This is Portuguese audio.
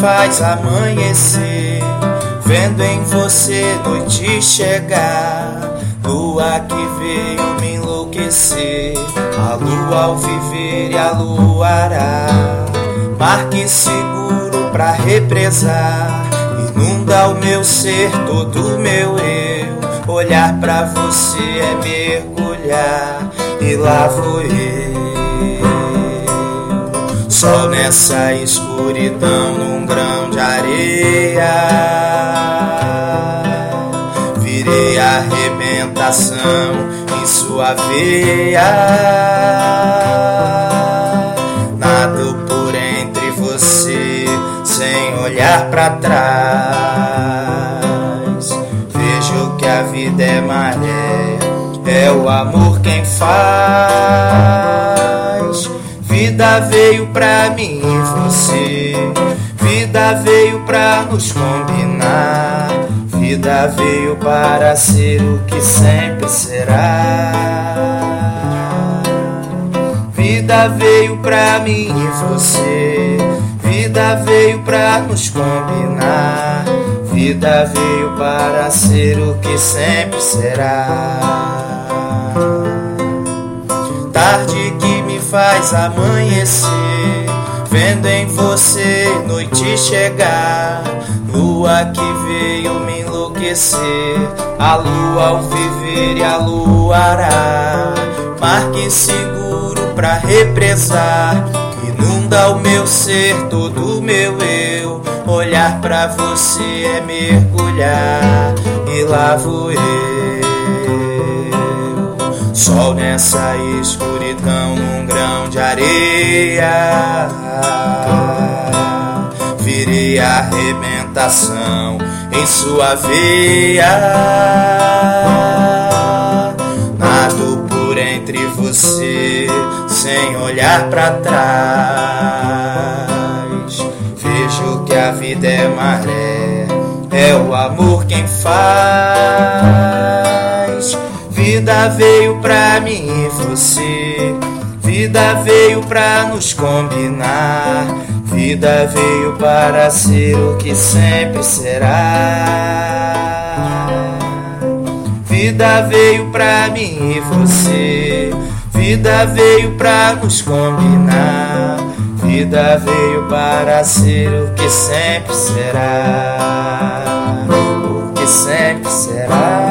faz amanhecer, vendo em você noite chegar. Lua que veio me enlouquecer, a lua ao viver e a luará. Mar que seguro pra represar, inunda o meu ser, todo o meu eu. Olhar pra você é mergulhar, e lá vou eu. Sol nessa escuridão num grão de areia. Virei arrebentação em sua veia. Nado por entre você sem olhar para trás. Vejo que a vida é maré, é o amor quem faz. Vida veio pra mim e você. Vida veio pra nos combinar. Vida veio para ser o que sempre será. Vida veio pra mim e você. Vida veio pra nos combinar. Vida veio para ser o que sempre será. Tarde que faz amanhecer, vendo em você noite chegar. Lua que veio me enlouquecer, a lua ao viver e a luará. Mar que seguro pra represar, inunda o meu ser, todo o meu eu. Olhar pra você é mergulhar, e lá vou eu. Sol nessa escuridão num grão de areia. Virei arrebentação em sua veia. Nado por entre você sem olhar para trás. Vejo que a vida é maré, é o amor quem faz. Vida veio pra mim e você. Vida veio pra nos combinar. Vida veio para ser o que sempre será. Vida veio pra mim e você. Vida veio pra nos combinar. Vida veio para ser o que sempre será. O que sempre será